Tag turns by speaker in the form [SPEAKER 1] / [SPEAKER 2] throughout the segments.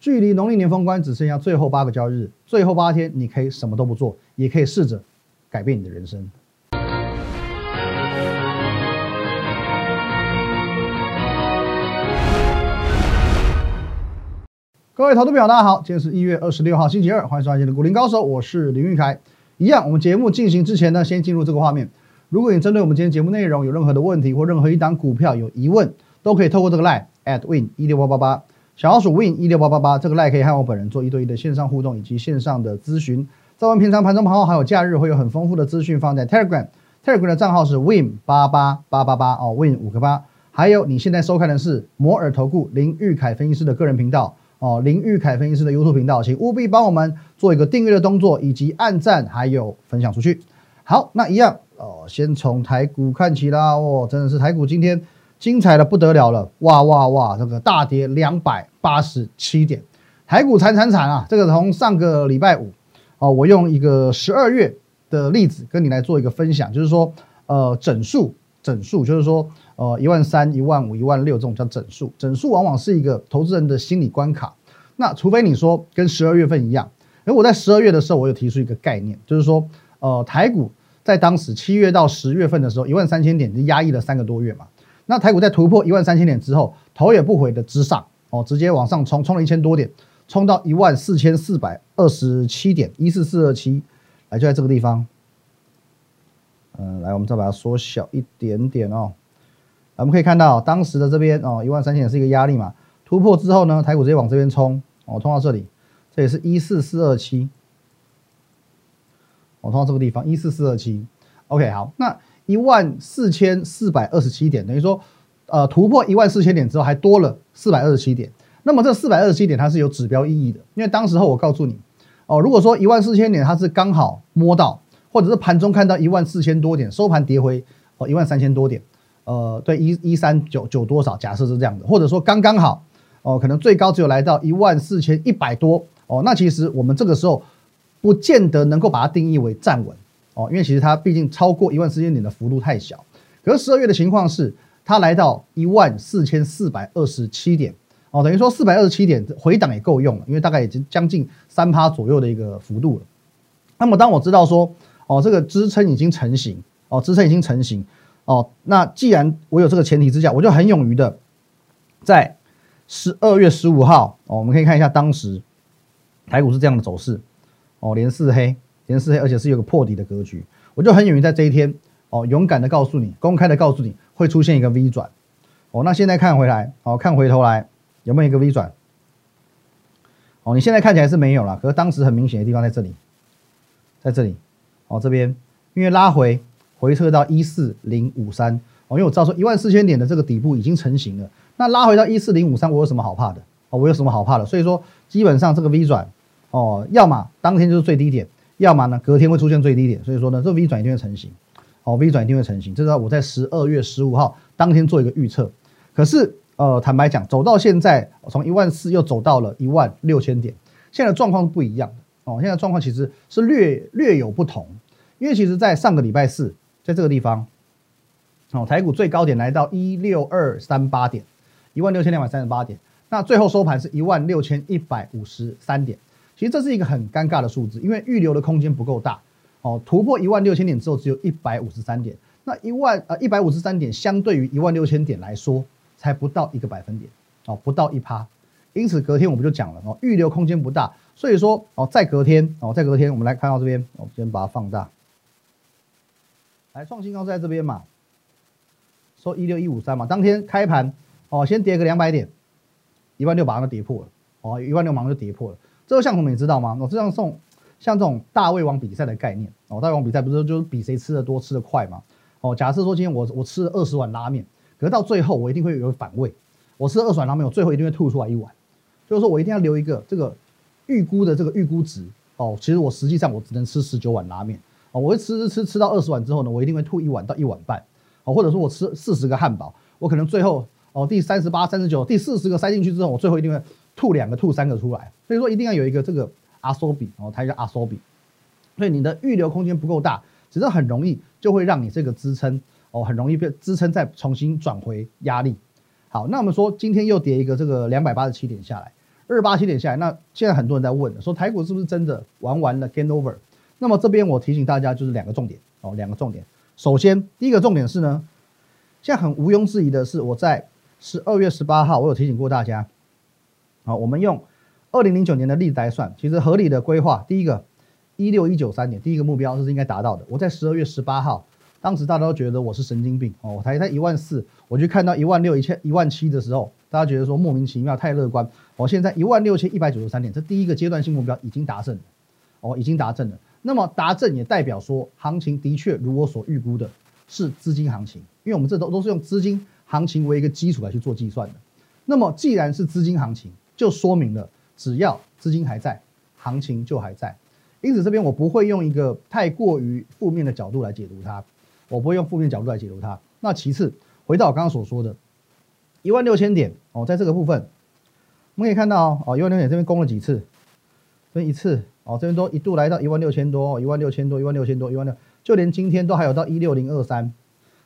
[SPEAKER 1] 距离农历年封关只剩下最后八个交易日，最后八天你可以什么都不做，也可以试着改变你的人生。各位投资朋友，大家好，今天是一月二十六号，星期二，欢迎收看今天的股林高手，我是林玉凯。一样，我们节目进行之前呢，先进入这个画面。如果你针对我们今天节目内容有任何的问题，或任何一档股票有疑问，都可以透过这个 line at win 一六八八八，小老鼠 win 一六八八八，这个 line 可以和我本人做一对一的线上互动以及线上的咨询。在我们平常盘中盘后还有假日会有很丰富的资讯放在 Telegram，Telegram 的账号是 win 八八八八八哦，win 五个八。还有你现在收看的是摩尔投顾林玉凯分析师的个人频道。哦，林玉凯分析师的 YouTube 频道，请务必帮我们做一个订阅的动作，以及按赞，还有分享出去。好，那一样哦，先从台股看起啦。哦，真的是台股今天精彩的不得了了，哇哇哇，这个大跌两百八十七点，台股惨惨惨啊！这个从上个礼拜五哦，我用一个十二月的例子跟你来做一个分享，就是说，呃，整数整数，就是说。呃，一万三、一万五、一万六这种叫整数，整数往往是一个投资人的心理关卡。那除非你说跟十二月份一样，而我在十二月的时候，我有提出一个概念，就是说，呃，台股在当时七月到十月份的时候，一万三千点就压抑了三个多月嘛。那台股在突破一万三千点之后，头也不回的之上，哦，直接往上冲，冲了一千多点，冲到一万四千四百二十七点，一四四二七，来就在这个地方。嗯，来，我们再把它缩小一点点哦。我们可以看到，当时的这边哦，一万三千点是一个压力嘛，突破之后呢，台股直接往这边冲，哦，冲到这里，这也是一四四二七，我冲到这个地方一四四二七，OK，好，那一万四千四百二十七点，等于说，呃，突破一万四千点之后还多了四百二十七点，那么这四百二十七点它是有指标意义的，因为当时候我告诉你，哦，如果说一万四千点它是刚好摸到，或者是盘中看到一万四千多点，收盘跌回哦一万三千多点。呃，对，一一三九九多少？假设是这样的，或者说刚刚好哦，可能最高只有来到一万四千一百多哦。那其实我们这个时候不见得能够把它定义为站稳哦，因为其实它毕竟超过一万四千点的幅度太小。可是十二月的情况是，它来到一万四千四百二十七点哦，等于说四百二十七点回档也够用了，因为大概已经将近三趴左右的一个幅度了。那么当我知道说哦，这个支撑已经成型哦，支撑已经成型。哦，那既然我有这个前提之下，我就很勇于的，在十二月十五号哦，我们可以看一下当时台股是这样的走势哦，连四黑，连四黑，而且是有个破底的格局，我就很勇于在这一天哦，勇敢的告诉你，公开的告诉你会出现一个 V 转哦。那现在看回来哦，看回头来有没有一个 V 转？哦，你现在看起来是没有了，可是当时很明显的地方在这里，在这里哦，这边因为拉回。回撤到一四零五三哦，因为我知道说一万四千点的这个底部已经成型了，那拉回到一四零五三，我有什么好怕的哦？我有什么好怕的？所以说基本上这个 V 转哦，要么当天就是最低点，要么呢隔天会出现最低点，所以说呢这 V 转一定会成型哦，V 转一定会成型，这是我在十二月十五号当天做一个预测。可是呃，坦白讲，走到现在从一万四又走到了一万六千点，现在的状况是不一样的哦，现在状况其实是略略有不同，因为其实在上个礼拜四。在这个地方，哦，台股最高点来到一六二三八点，一万六千两百三十八点，那最后收盘是一万六千一百五十三点。其实这是一个很尴尬的数字，因为预留的空间不够大。哦，突破一万六千点之后，只有一百五十三点。那一万呃一百五十三点，相对于一万六千点来说，才不到一个百分点，哦，不到一趴。因此隔天我们就讲了，哦，预留空间不大，所以说，哦，在隔天，哦，在隔天，我们来看到这边，我们先把它放大。来创新高在这边嘛，收一六一五三嘛，当天开盘哦，先跌个两百点，一万六把它跌破了哦，一万六马上就跌破了。这个项目你知道吗？我这样送像这种大胃王比赛的概念哦，大胃王比赛不是就是比谁吃的多吃的快吗？哦，假设说今天我我吃了二十碗拉面，可是到最后我一定会有反胃，我吃二十碗拉面，我最后一定会吐出来一碗，就是说我一定要留一个这个预估的这个预估值哦，其实我实际上我只能吃十九碗拉面。哦，我会吃吃吃吃到二十碗之后呢，我一定会吐一碗到一碗半，哦，或者说我吃四十个汉堡，我可能最后哦第三十八、三十九、第四十个塞进去之后，我最后一定会吐两个、吐三个出来。所以说一定要有一个这个阿索比，哦，它叫阿索比。所以你的预留空间不够大，其实很容易就会让你这个支撑哦，很容易被支撑再重新转回压力。好，那我们说今天又跌一个这个两百八十七点下来，二八七点下来，那现在很多人在问说台股是不是真的玩完了 game over？那么这边我提醒大家就是两个重点哦，两个重点。首先第一个重点是呢，现在很毋庸置疑的是，我在十二月十八号我有提醒过大家，好，我们用二零零九年的例子来算，其实合理的规划，第一个一六一九三年，第一个目标是应该达到的。我在十二月十八号，当时大家都觉得我是神经病哦，我才在一万四，我就看到一万六一千一万七的时候。大家觉得说莫名其妙太乐观，我现在一万六千一百九十三点，这第一个阶段性目标已经达成了，哦，已经达成了。那么达成也代表说行情的确如我所预估的，是资金行情，因为我们这都都是用资金行情为一个基础来去做计算的。那么既然是资金行情，就说明了只要资金还在，行情就还在。因此这边我不会用一个太过于负面的角度来解读它，我不会用负面角度来解读它。那其次，回到我刚刚所说的。一万六千点哦，在这个部分，我们可以看到哦，一万六千点这边攻了几次？这一次哦，这边都一度来到一万六千多，一万六千多，一万六千多，一万六，就连今天都还有到一六零二三，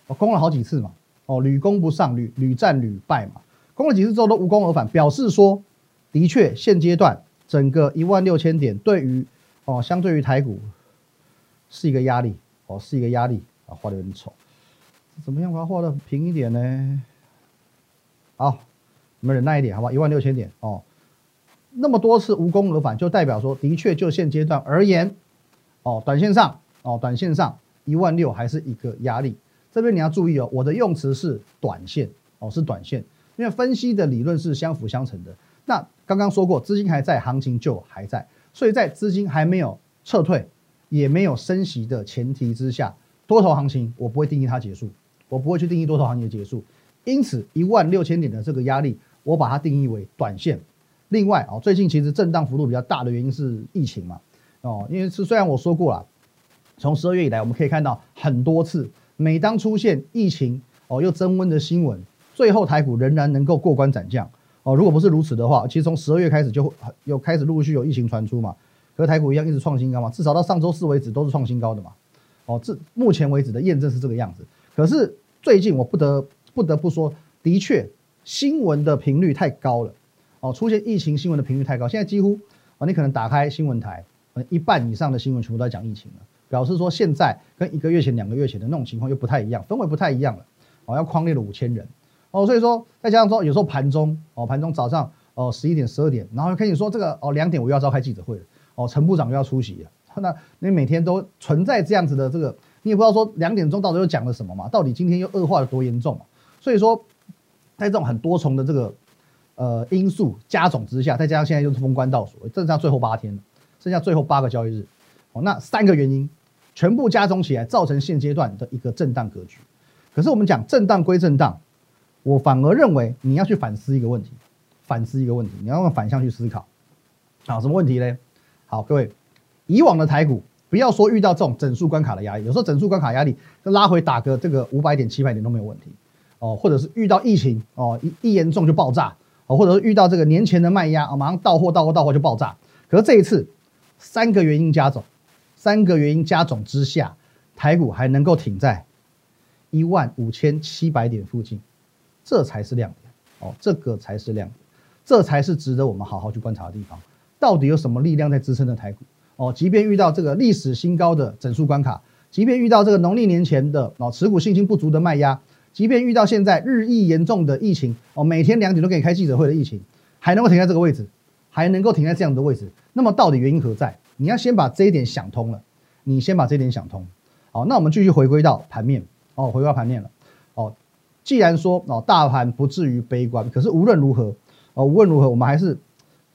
[SPEAKER 1] 哦，攻了好几次嘛，哦，屡攻不上，屡屡战屡败嘛，攻了几次之后都无功而返，表示说，的确现阶段整个一万六千点对于哦，相对于台股是一个压力哦，是一个压力啊，画的有点丑，怎么样把它画的平一点呢？好，你们忍耐一点，好吧？一万六千点哦，那么多次无功而返，就代表说，的确就现阶段而言，哦，短线上哦，短线上一万六还是一个压力。这边你要注意哦，我的用词是短线哦，是短线，因为分析的理论是相辅相成的。那刚刚说过，资金还在，行情就还在，所以在资金还没有撤退，也没有升息的前提之下，多头行情我不会定义它结束，我不会去定义多头行情的结束。因此，一万六千点的这个压力，我把它定义为短线。另外，哦，最近其实震荡幅度比较大的原因是疫情嘛，哦，因为是虽然我说过了，从十二月以来，我们可以看到很多次，每当出现疫情哦又增温的新闻，最后台股仍然能够过关斩将。哦，如果不是如此的话，其实从十二月开始就又开始陆陆续有疫情传出嘛，和台股一样一直创新高嘛，至少到上周四为止都是创新高的嘛。哦，至目前为止的验证是这个样子。可是最近我不得。不得不说，的确，新闻的频率太高了，哦，出现疫情新闻的频率太高。现在几乎，啊，你可能打开新闻台，一半以上的新闻全部都在讲疫情了，表示说现在跟一个月前、两个月前的那种情况又不太一样，氛围不太一样了，哦，要框列了五千人，哦，所以说再加上说有时候盘中，哦，盘中早上，哦，十一点、十二点，然后跟你说这个，哦，两点我又要召开记者会了，哦，陈部长又要出席了，那你每天都存在这样子的这个，你也不知道说两点钟到底又讲了什么嘛？到底今天又恶化了多严重？所以说，在这种很多重的这个呃因素加总之下，再加上现在又是封关倒数，剩下最后八天，剩下最后八个交易日，哦，那三个原因全部加总起来，造成现阶段的一个震荡格局。可是我们讲震荡归震荡，我反而认为你要去反思一个问题，反思一个问题，你要用反向去思考。好，什么问题呢？好，各位，以往的台股，不要说遇到这种整数关卡的压力，有时候整数关卡压力拉回打个这个五百点、七百点都没有问题。哦，或者是遇到疫情哦，一一严重就爆炸哦，或者是遇到这个年前的卖压啊，马上到货到货到货就爆炸。可是这一次三个原因加总，三个原因加总之下，台股还能够挺在一万五千七百点附近，这才是亮点哦，这个才是亮点，这才是值得我们好好去观察的地方。到底有什么力量在支撑着台股？哦，即便遇到这个历史新高的整数关卡，即便遇到这个农历年前的哦持股信心不足的卖压。即便遇到现在日益严重的疫情哦，每天两点都给你开记者会的疫情，还能够停在这个位置，还能够停在这样的位置，那么到底原因何在？你要先把这一点想通了，你先把这一点想通。好，那我们继续回归到盘面哦，回归到盘面了哦。既然说哦，大盘不至于悲观，可是无论如何哦，无论如何，我们还是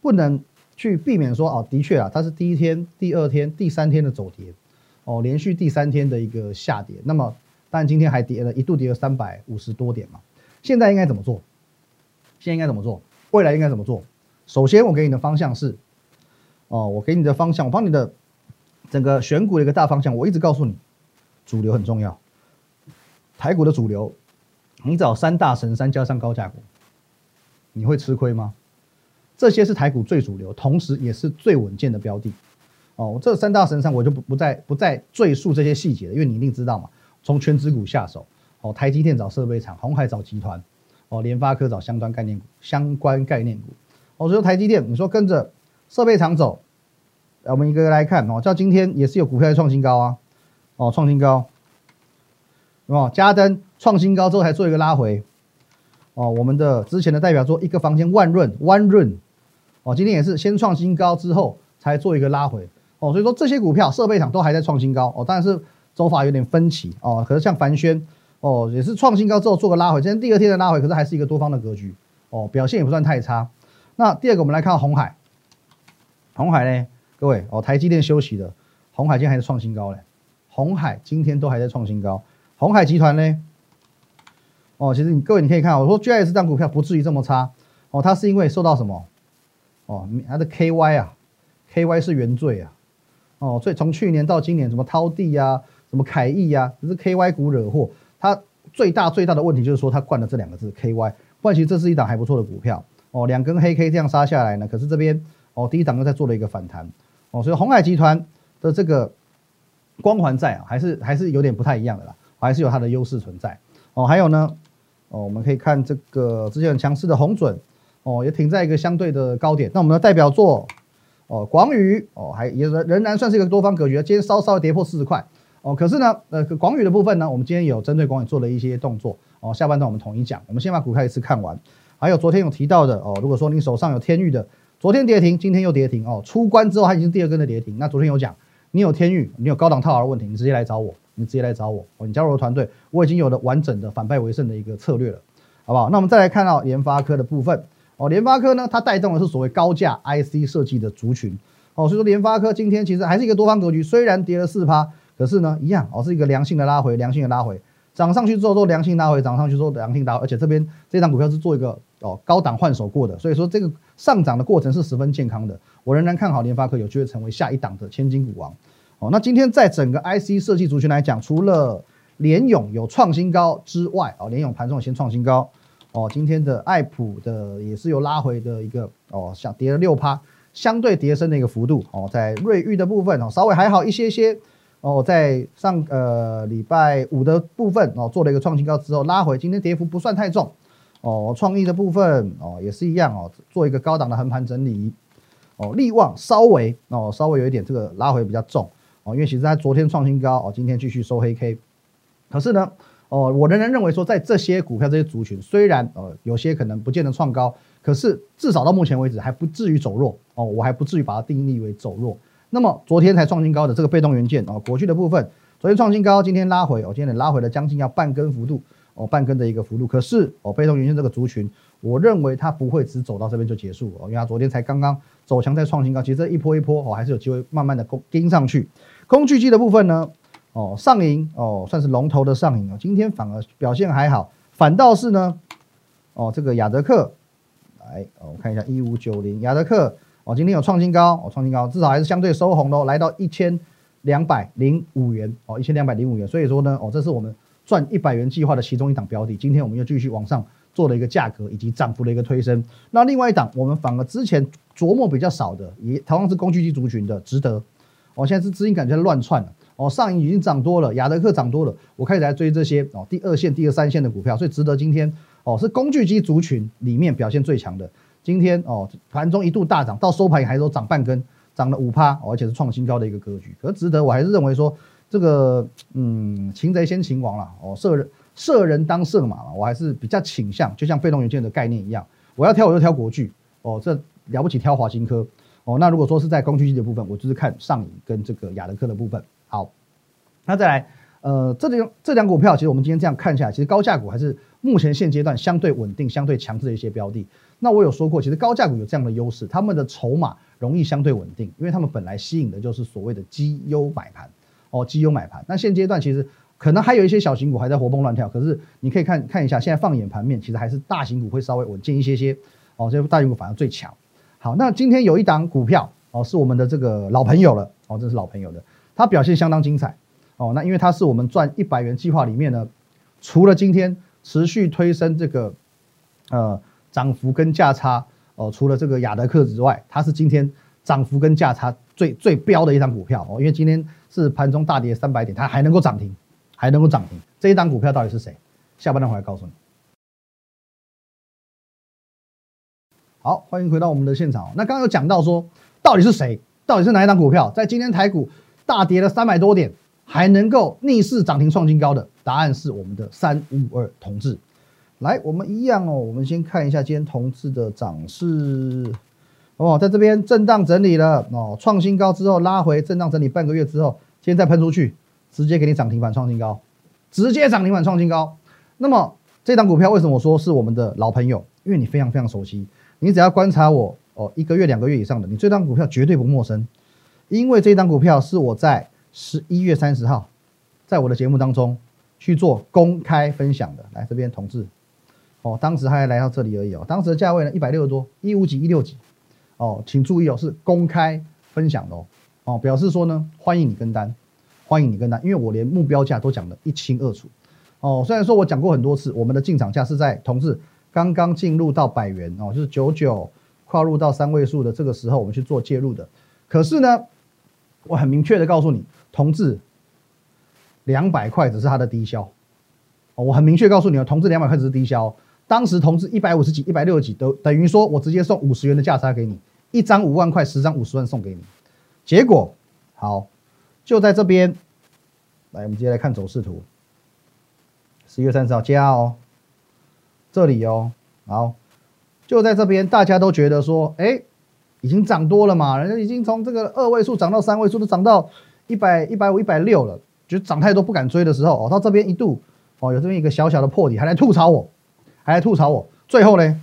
[SPEAKER 1] 不能去避免说哦，的确啊，它是第一天、第二天、第三天的走跌哦，连续第三天的一个下跌，那么。但今天还跌了一度跌了三百五十多点嘛？现在应该怎么做？现在应该怎么做？未来应该怎么做？首先，我给你的方向是，哦，我给你的方向，我帮你的整个选股的一个大方向，我一直告诉你，主流很重要。台股的主流，你找三大神山加上高价股，你会吃亏吗？这些是台股最主流，同时也是最稳健的标的。哦，这三大神山我就不不再不再赘述这些细节了，因为你一定知道嘛。从全指股下手，哦，台积电找设备厂，红海找集团，哦，联发科找相关概念股，相关概念股，哦，所以台积电，你说跟着设备厂走，我们一个个来看哦，叫今天也是有股票在创新高啊，哦，创新高，哦，嘉登创新高之后还做一个拉回，哦，我们的之前的代表作一个房间万润万润，哦，今天也是先创新高之后才做一个拉回，哦，所以说这些股票设备厂都还在创新高，哦，但是走法有点分歧，哦，可是像凡轩。哦，也是创新高之后做个拉回，今天第二天的拉回，可是还是一个多方的格局，哦，表现也不算太差。那第二个，我们来看红海，红海呢，各位哦，台积电休息的，红海今天还是创新高嘞，红海今天都还在创新高。红海集团呢，哦，其实你各位你可以看，我说 GIS 这张股票不至于这么差，哦，它是因为受到什么？哦，它的 KY 啊，KY 是原罪啊，哦，所以从去年到今年，什么涛地呀，什么凯翼呀，只是 KY 股惹祸。它最大最大的问题就是说，它冠了这两个字 KY，不然其实这是一档还不错的股票哦。两根黑 K 这样杀下来呢，可是这边哦，第一档又在做了一个反弹哦，所以红海集团的这个光环在啊，还是还是有点不太一样的啦，还是有它的优势存在哦。还有呢，哦，我们可以看这个之前很强势的红准哦，也停在一个相对的高点。那我们的代表作哦，广宇哦，还也仍然算是一个多方格局，今天稍稍跌破四十块。哦，可是呢，呃，广宇的部分呢，我们今天有针对广宇做了一些动作哦。下半段我们统一讲，我们先把股票一次看完。还有昨天有提到的哦，如果说你手上有天域的，昨天跌停，今天又跌停哦。出关之后它已经第二根的跌停。那昨天有讲，你有天域，你有高档套牢的问题，你直接来找我，你直接来找我。你加入我的团队，我已经有了完整的反败为胜的一个策略了，好不好？那我们再来看到联发科的部分哦，联发科呢，它带动的是所谓高价 IC 设计的族群哦，所以说联发科今天其实还是一个多方格局，虽然跌了四趴。可是呢，一样哦，是一个良性的拉回，良性的拉回，涨上去之后做良性拉回，涨上去之后良性拉回，而且这边这张股票是做一个哦高档换手过的，所以说这个上涨的过程是十分健康的，我仍然看好联发科有机会成为下一档的千金股王。哦，那今天在整个 IC 设计族群来讲，除了联勇有创新高之外，哦，联勇盘中先创新高，哦，今天的爱普的也是有拉回的一个哦，像跌了六趴，相对跌升的一个幅度，哦，在瑞昱的部分哦，稍微还好一些些。哦，在上呃礼拜五的部分哦，做了一个创新高之后拉回，今天跌幅不算太重哦。创意的部分哦也是一样哦，做一个高档的横盘整理哦。利旺稍微哦稍微有一点这个拉回比较重因为其实它昨天创新高哦，今天继续收黑 K。可是呢哦，我仍然认为说，在这些股票这些族群，虽然呃有些可能不见得创高，可是至少到目前为止还不至于走弱哦，我还不至于把它定义为走弱。那么昨天才创新高的这个被动元件哦，国巨的部分，昨天创新高，今天拉回哦，今天拉回了将近要半根幅度哦，半根的一个幅度。可是哦，被动元件这个族群，我认为它不会只走到这边就结束哦，因为它昨天才刚刚走强再创新高，其实这一波一波哦，还是有机会慢慢的攻跟上去。工具机的部分呢，哦上影哦算是龙头的上影哦，今天反而表现还好，反倒是呢，哦这个亚德克，来哦我看一下一五九零亚德克。哦，今天有创新高，哦，创新高，至少还是相对收红的，来到一千两百零五元，哦，一千两百零五元。所以说呢，哦，这是我们赚一百元计划的其中一档标的。今天我们又继续往上做了一个价格以及涨幅的一个推升。那另外一档，我们反而之前琢磨比较少的，也同样是工具机族群的，值得。哦，现在是资金感觉乱窜了。哦，上影已经涨多了，亚德克涨多了，我开始来追这些哦，第二线、第二三线的股票，所以值得今天哦，是工具机族群里面表现最强的。今天哦，盘中一度大涨，到收盘还都涨半根，涨了五趴，而且是创新高的一个格局。可值得，我还是认为说这个，嗯，擒贼先擒王了哦，射人射人当射马嘛，我还是比较倾向，就像被动元件的概念一样，我要挑我就挑国巨哦，这了不起挑华新科哦。那如果说是在工具机的部分，我就是看上影跟这个亚德克的部分。好，那再来，呃，这两这两股票，其实我们今天这样看下来，其实高价股还是目前现阶段相对稳定、相对强势的一些标的。那我有说过，其实高价股有这样的优势，他们的筹码容易相对稳定，因为他们本来吸引的就是所谓的绩优买盘哦，绩优买盘。那现阶段其实可能还有一些小型股还在活蹦乱跳，可是你可以看看一下，现在放眼盘面，其实还是大型股会稍微稳健一些些哦，这大型股反而最强。好，那今天有一档股票哦，是我们的这个老朋友了哦，这是老朋友的，它表现相当精彩哦。那因为它是我们赚一百元计划里面呢，除了今天持续推升这个呃。涨幅跟价差哦，除了这个亚德克之外，它是今天涨幅跟价差最最标的一张股票哦。因为今天是盘中大跌三百点，它还能够涨停，还能够涨停。这一档股票到底是谁？下半段回来告诉你。好，欢迎回到我们的现场。那刚刚有讲到说，到底是谁？到底是哪一档股票，在今天台股大跌了三百多点，还能够逆势涨停创新高的？答案是我们的三五二同志。来，我们一样哦，我们先看一下今天同志的涨势。哦，在这边震荡整理了哦，创新高之后拉回震荡整理半个月之后，今天再喷出去，直接给你涨停板创新高，直接涨停板创新高。那么这档股票为什么我说是我们的老朋友？因为你非常非常熟悉，你只要观察我哦一个月两个月以上的，你这档股票绝对不陌生，因为这档股票是我在十一月三十号在我的节目当中去做公开分享的。来这边同志，哦，当时还来到这里而已哦，当时的价位呢一百六十多，一五几一六几。哦，请注意哦，是公开分享的哦，哦，表示说呢，欢迎你跟单，欢迎你跟单，因为我连目标价都讲得一清二楚，哦，虽然说我讲过很多次，我们的进场价是在同志刚刚进入到百元哦，就是九九跨入到三位数的这个时候，我们去做介入的，可是呢，我很明确的告诉你，同志两百块只是它的低销，我很明确告诉你哦，同志两百块只是低销，当时同志一百五十几、一百六十几都等于说我直接送五十元的价差给你。一张五万块，十张五十万送给你。结果好，就在这边。来，我们接下来看走势图。十一月三十号加哦，这里哦，好，就在这边，大家都觉得说，哎，已经涨多了嘛，人家已经从这个二位数涨到三位数，都涨到一百、一百五、一百六了，觉得涨太多不敢追的时候，哦，到这边一度，哦，有这么一个小小的破底，还来吐槽我，还来吐槽我。最后呢，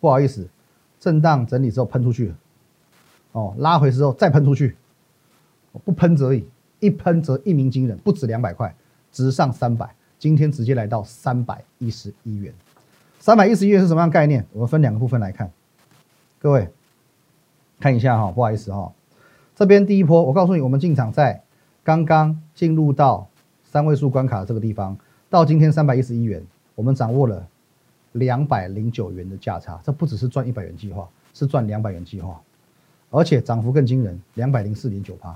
[SPEAKER 1] 不好意思，震荡整理之后喷出去。哦，拉回之后再喷出去，不喷则已，一喷则一鸣惊人，不止两百块，直上三百，今天直接来到三百一十一元。三百一十一元是什么样概念？我们分两个部分来看，各位看一下哈，不好意思哈，这边第一波，我告诉你，我们进场在刚刚进入到三位数关卡这个地方，到今天三百一十一元，我们掌握了两百零九元的价差，这不只是赚一百元计划，是赚两百元计划。而且涨幅更惊人，两百零四点九趴，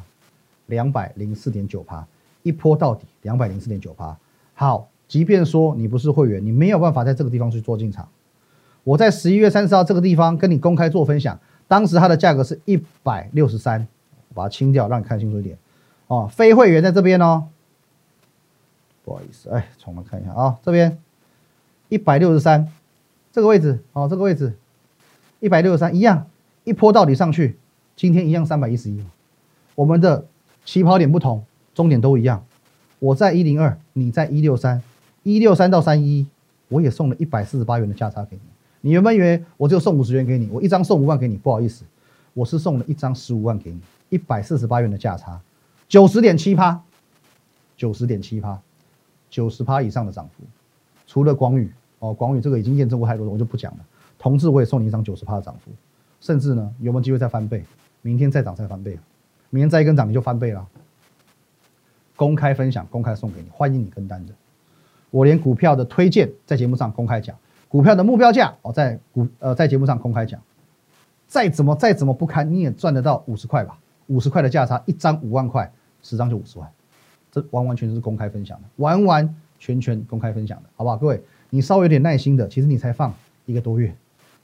[SPEAKER 1] 两百零四点九趴，一波到底，两百零四点九趴。好，即便说你不是会员，你没有办法在这个地方去做进场。我在十一月三十号这个地方跟你公开做分享，当时它的价格是一百六十三，我把它清掉，让你看清楚一点。哦，非会员在这边哦，不好意思，哎，重来看一下啊，这边一百六十三，这个位置哦，这个位置一百六十三一样，一波到底上去。今天一样三百一十一，我们的起跑点不同，终点都一样。我在一零二，你在一六三，一六三到三一，我也送了一百四十八元的价差给你。你原本以为我就送五十元给你，我一张送五万给你，不好意思，我是送了一张十五万给你，一百四十八元的价差，九十点七趴，九十点七趴，九十趴以上的涨幅。除了广宇哦，广宇这个已经验证过太多了，我就不讲了。同志我也送你一张九十趴的涨幅，甚至呢有没有机会再翻倍？明天再涨再翻倍明天再一根涨你就翻倍了。公开分享，公开送给你，欢迎你跟单的。我连股票的推荐在节目上公开讲，股票的目标价哦，在股呃在节目上公开讲。再怎么再怎么不堪，你也赚得到五十块吧？五十块的价差，一张五万块，十张就五十万，这完完全全是公开分享的，完完全全公开分享的，好不好？各位，你稍微有点耐心的，其实你才放一个多月，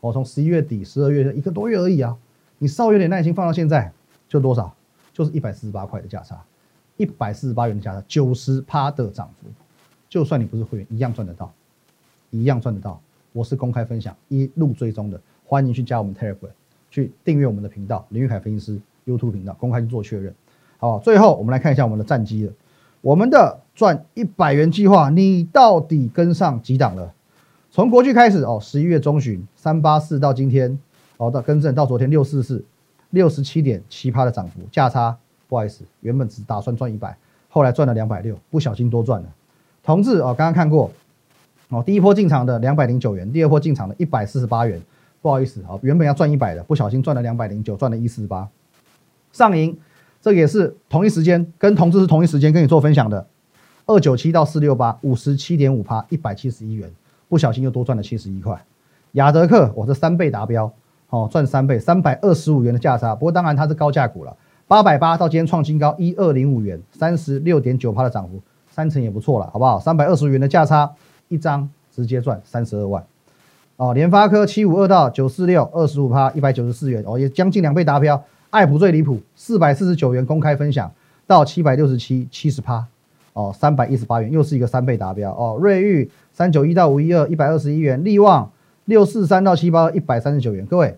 [SPEAKER 1] 我从十一月底、十二月一个多月而已啊。你稍微有点耐心，放到现在就多少？就是一百四十八块的价差，一百四十八元的价差，九十趴的涨幅。就算你不是会员，一样赚得到，一样赚得到。我是公开分享，一路追踪的，欢迎去加我们 Telegram，去订阅我们的频道林玉凯分析师 YouTube 频道，公开去做确认。好，最后我们来看一下我们的战绩了。我们的赚一百元计划，你到底跟上几档了？从国巨开始哦，十一月中旬三八四到今天。哦，到，更正到昨天六四四，六十七点七趴的涨幅，价差不好意思，原本只打算赚一百，后来赚了两百六，不小心多赚了。同志哦，刚刚看过，哦，第一波进场的两百零九元，第二波进场的一百四十八元，不好意思，哦，原本要赚一百的，不小心赚了两百零九，赚了一四八。上银，这也是同一时间跟同志是同一时间跟你做分享的，二九七到四六八，五十七点五趴，一百七十一元，不小心又多赚了七十一块。雅德克，我这三倍达标。哦，赚三倍，三百二十五元的价差。不过当然它是高价股了，八百八到今天创新高一二零五元，三十六点九趴的涨幅，三成也不错了，好不好？三百二十元的价差，一张直接赚三十二万。哦，联发科七五二到九四六，二十五趴，一百九十四元，哦，也将近两倍达标。爱普最离谱，四百四十九元公开分享到七百六十七，七十趴，哦，三百一十八元，又是一个三倍达标。哦，瑞昱三九一到五一二，一百二十一元，利旺六四三到七八，一百三十九元。各位，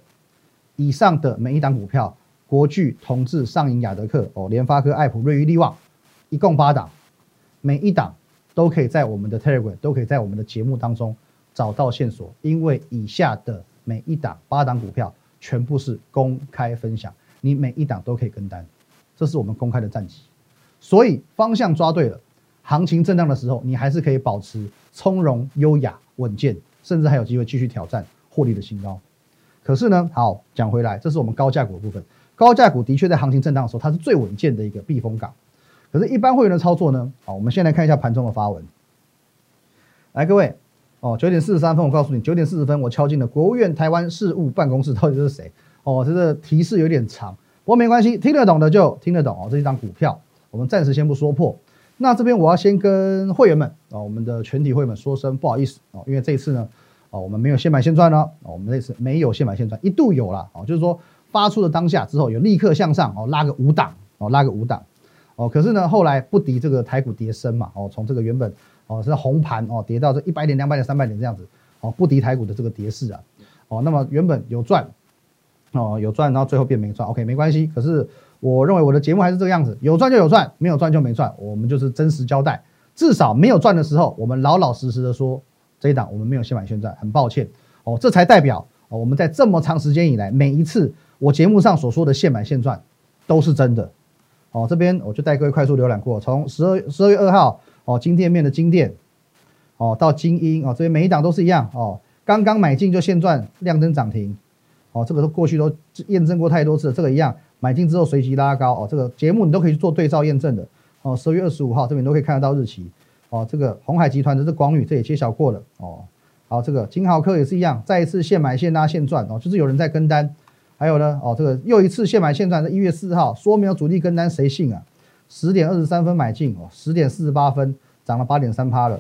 [SPEAKER 1] 以上的每一档股票，国巨、同志、上银、雅德克，哦，联发科、爱普、瑞昱、利旺，一共八档，每一档都可以在我们的 Telegram，都可以在我们的节目当中。找到线索，因为以下的每一档八档股票全部是公开分享，你每一档都可以跟单，这是我们公开的战绩，所以方向抓对了，行情震荡的时候，你还是可以保持从容、优雅、稳健，甚至还有机会继续挑战获利的新高。可是呢，好讲回来，这是我们高价股的部分，高价股的确在行情震荡的时候，它是最稳健的一个避风港。可是，一般会员的操作呢？好，我们先来看一下盘中的发文，来，各位。哦，九点四十三分，我告诉你，九点四十分我敲进了国务院台湾事务办公室，到底是谁？哦，这个提示有点长，不过没关系，听得懂的就听得懂哦。这一张股票，我们暂时先不说破。那这边我要先跟会员们哦，我们的全体会员们说声不好意思哦，因为这一次呢，哦，我们没有现买现赚哦，我们这次没有现买现赚，一度有了哦，就是说发出的当下之后有立刻向上哦，拉个五档哦，拉个五档哦，可是呢，后来不敌这个台股跌升嘛，哦，从这个原本。哦，是红盘哦，跌到这一百点、两百点、三百点这样子，哦，不敌台股的这个跌势啊，哦，那么原本有赚，哦，有赚，然后最后变没赚，OK，没关系。可是我认为我的节目还是这个样子，有赚就有赚，没有赚就没赚，我们就是真实交代。至少没有赚的时候，我们老老实实的说，这一档我们没有现买现赚，很抱歉，哦，这才代表哦，我们在这么长时间以来，每一次我节目上所说的现买现赚都是真的。哦，这边我就带各位快速浏览过，从十二十二月二号。哦，金店面的金店，哦，到金鹰哦，这边每一档都是一样哦。刚刚买进就现赚，亮灯涨停，哦，这个都过去都验证过太多次，这个一样，买进之后随即拉高哦。这个节目你都可以去做对照验证的哦。十二月二十五号这边都可以看得到日期哦。这个红海集团的这广宇这也揭晓过了哦。好，这个金豪科也是一样，再一次现买现拉现赚哦，就是有人在跟单。还有呢，哦，这个又一次现买现赚，是一月四号说没有主力跟单，谁信啊？十点二十三分买进哦，十点四十八分涨了八点三趴了。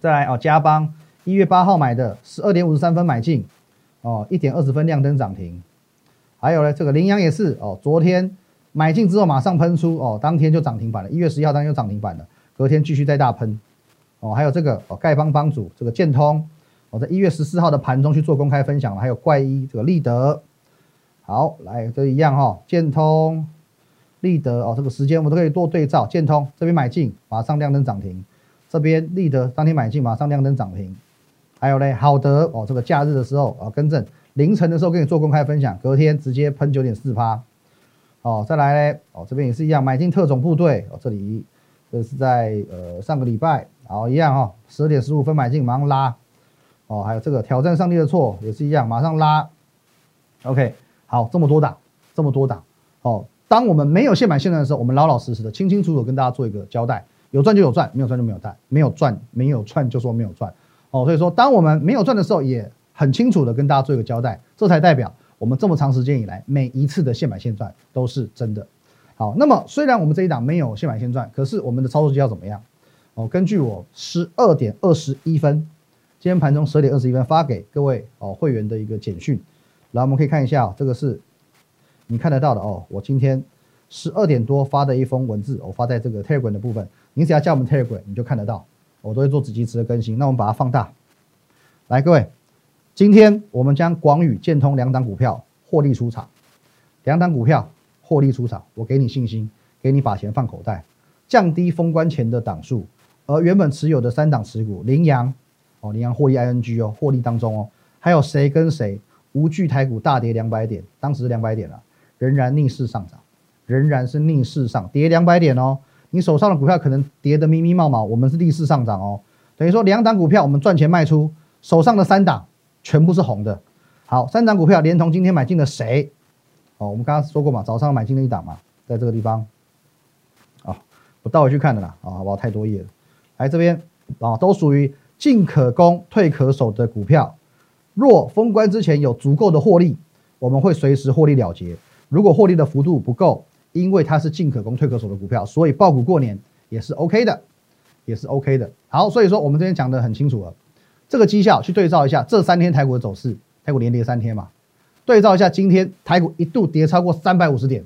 [SPEAKER 1] 再来哦，加邦一月八号买的，十二点五十三分买进哦，一点二十分亮灯涨停。还有呢，这个羚羊也是哦，昨天买进之后马上喷出哦，当天就涨停板了。一月十一号当天就涨停板了，隔天继续再大喷哦。还有这个哦，丐帮帮主这个建通，我在一月十四号的盘中去做公开分享了。还有怪一这个立德，好来都一样哈，建通。立德哦，这个时间我们都可以做对照。建通这边买进，马上亮灯涨停；这边立德当天买进，马上亮灯涨停。还有嘞，好德哦，这个假日的时候啊，更正凌晨的时候跟你做公开分享，隔天直接喷九点四趴。哦，再来嘞，哦这边也是一样，买进特种部队哦，这里这是在呃上个礼拜，好一样哈，十二点十五分买进，马上拉。哦，还有这个挑战上帝的错也是一样，马上拉。OK，好，这么多档，这么多档，哦。当我们没有现买现赚的时候，我们老老实实的、清清楚楚跟大家做一个交代：有赚就有赚，没有赚就没有赚，没有赚没有赚就说没有赚。哦，所以说，当我们没有赚的时候，也很清楚的跟大家做一个交代，这才代表我们这么长时间以来每一次的现买现赚都是真的。好，那么虽然我们这一档没有现买现赚，可是我们的操作绩效怎么样？哦，根据我十二点二十一分，今天盘中十二点二十一分发给各位哦会员的一个简讯，来我们可以看一下，这个是。你看得到的哦，我今天十二点多发的一封文字，我发在这个 Telegram 的部分，你只要加我们 Telegram，你就看得到，我都会做子及时的更新。那我们把它放大，来各位，今天我们将广宇、建通两档股票获利出场，两档股票获利出场，我给你信心，给你把钱放口袋，降低封关前的档数，而原本持有的三档持股，羚羊哦，羚羊获利 ING 哦，获利当中哦，还有谁跟谁无惧台股大跌两百点，当时两百点了。仍然逆势上涨，仍然是逆势上跌两百点哦。你手上的股票可能跌得密密麻麻，我们是逆势上涨哦。等于说两档股票我们赚钱卖出，手上的三档全部是红的。好，三档股票连同今天买进的谁？哦，我们刚刚说过嘛，早上买进的一档嘛，在这个地方。啊，我倒回去看的啦。啊，好不好？太多页了。来这边啊，都属于进可攻、退可守的股票。若封关之前有足够的获利，我们会随时获利了结。如果获利的幅度不够，因为它是进可攻退可守的股票，所以爆股过年也是 OK 的，也是 OK 的。好，所以说我们这边讲的很清楚了，这个绩效去对照一下这三天台股的走势，台股连跌三天嘛，对照一下今天台股一度跌超过三百五十点，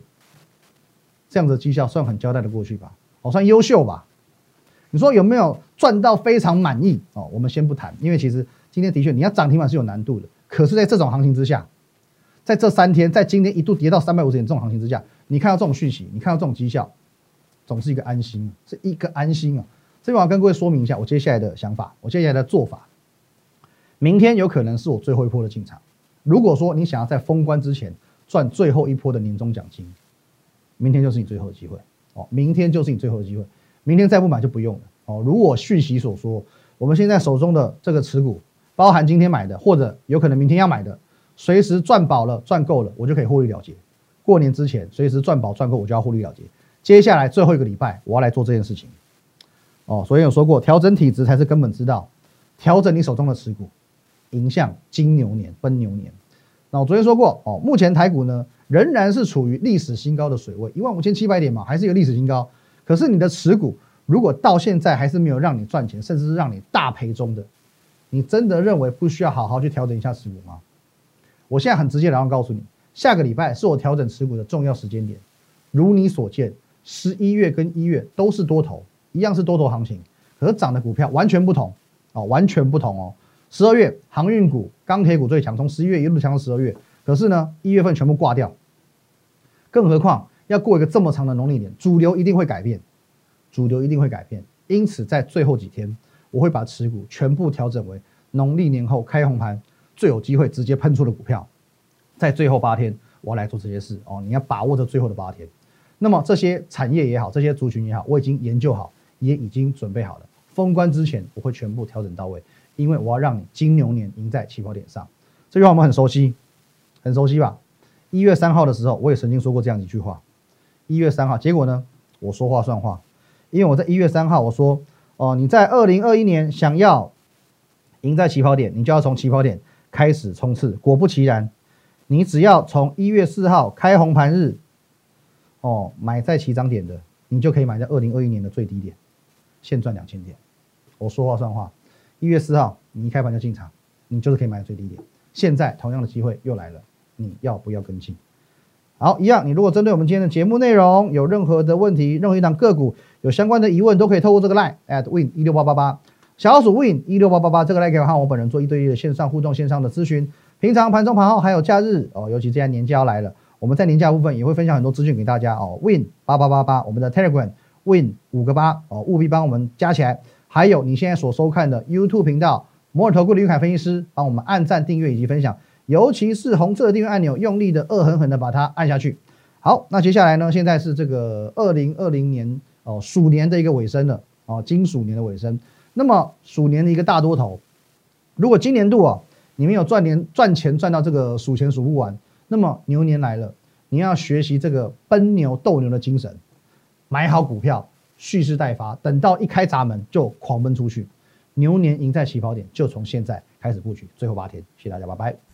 [SPEAKER 1] 这样的绩效算很交代的过去吧？哦，算优秀吧？你说有没有赚到非常满意？哦，我们先不谈，因为其实今天的确你要涨停板是有难度的。可是，在这种行情之下，在这三天，在今天一度跌到三百五十点这种行情之下，你看到这种讯息，你看到这种绩效，总是一个安心，是一个安心啊。这边我要跟各位说明一下我接下来的想法，我接下来的做法。明天有可能是我最后一波的进场。如果说你想要在封关之前赚最后一波的年终奖金，明天就是你最后的机会哦。明天就是你最后的机会，明天再不买就不用了哦。如我讯息所说，我们现在手中的这个持股。包含今天买的，或者有可能明天要买的，随时赚饱了、赚够了，我就可以获利了结。过年之前，随时赚饱、赚够，我就要获利了结。接下来最后一个礼拜，我要来做这件事情。哦，所以有说过，调整体质才是根本之道。调整你手中的持股，迎向金牛年、奔牛年。那我昨天说过，哦，目前台股呢仍然是处于历史新高的水位，一万五千七百点嘛，还是一个历史新高。可是你的持股如果到现在还是没有让你赚钱，甚至是让你大赔中的。你真的认为不需要好好去调整一下持股吗？我现在很直接，然后告诉你，下个礼拜是我调整持股的重要时间点。如你所见，十一月跟一月都是多头，一样是多头行情，可是涨的股票完全不同哦，完全不同哦。十二月航运股、钢铁股最强，从十一月一路强到十二月，可是呢，一月份全部挂掉。更何况要过一个这么长的农历年，主流一定会改变，主流一定会改变。因此，在最后几天。我会把持股全部调整为农历年后开红盘最有机会直接喷出的股票，在最后八天我要来做这些事哦，你要把握这最后的八天。那么这些产业也好，这些族群也好，我已经研究好，也已经准备好了。封关之前我会全部调整到位，因为我要让你金牛年赢在起跑点上。这句话我们很熟悉，很熟悉吧？一月三号的时候，我也曾经说过这样一句话。一月三号，结果呢？我说话算话，因为我在一月三号我说。哦，你在二零二一年想要赢在起跑点，你就要从起跑点开始冲刺。果不其然，你只要从一月四号开红盘日，哦，买在起涨点的，你就可以买在二零二一年的最低点，现赚两千点。我说话算话，一月四号你一开盘就进场，你就是可以买最低点。现在同样的机会又来了，你要不要跟进？好，一样。你如果针对我们今天的节目内容有任何的问题，任何一档个股有相关的疑问，都可以透过这个 line at win 一六八八八小鼠 win 一六八八八这个 line 可以和我本人做一对一的线上互动、线上的咨询。平常盘中盘后还有假日哦，尤其这样年假要来了，我们在年假部分也会分享很多资讯给大家哦。win 八八八八，我们的 Telegram win 五个八哦，务必帮我们加起来。还有你现在所收看的 YouTube 频道摩尔投顾的玉凯分析师，帮我们按赞、订阅以及分享。尤其是红色的订阅按钮，用力的、恶狠狠的把它按下去。好，那接下来呢？现在是这个二零二零年哦，鼠年的一个尾声了哦，金鼠年的尾声。那么鼠年的一个大多头，如果今年度啊，你们有赚年赚钱赚到这个数钱数不完，那么牛年来了，你要学习这个奔牛斗牛的精神，买好股票，蓄势待发，等到一开闸门就狂奔出去。牛年赢在起跑点，就从现在开始布局，最后八天。谢谢大家，拜拜。